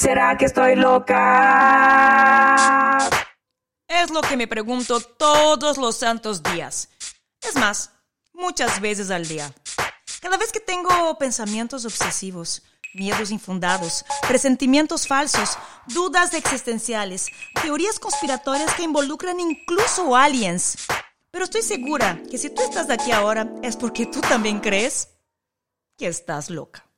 ¿Será que estoy loca? Es lo que me pregunto todos los santos días. Es más, muchas veces al día. Cada vez que tengo pensamientos obsesivos, miedos infundados, presentimientos falsos, dudas existenciales, teorías conspiratorias que involucran incluso aliens. Pero estoy segura que si tú estás aquí ahora es porque tú también crees que estás loca.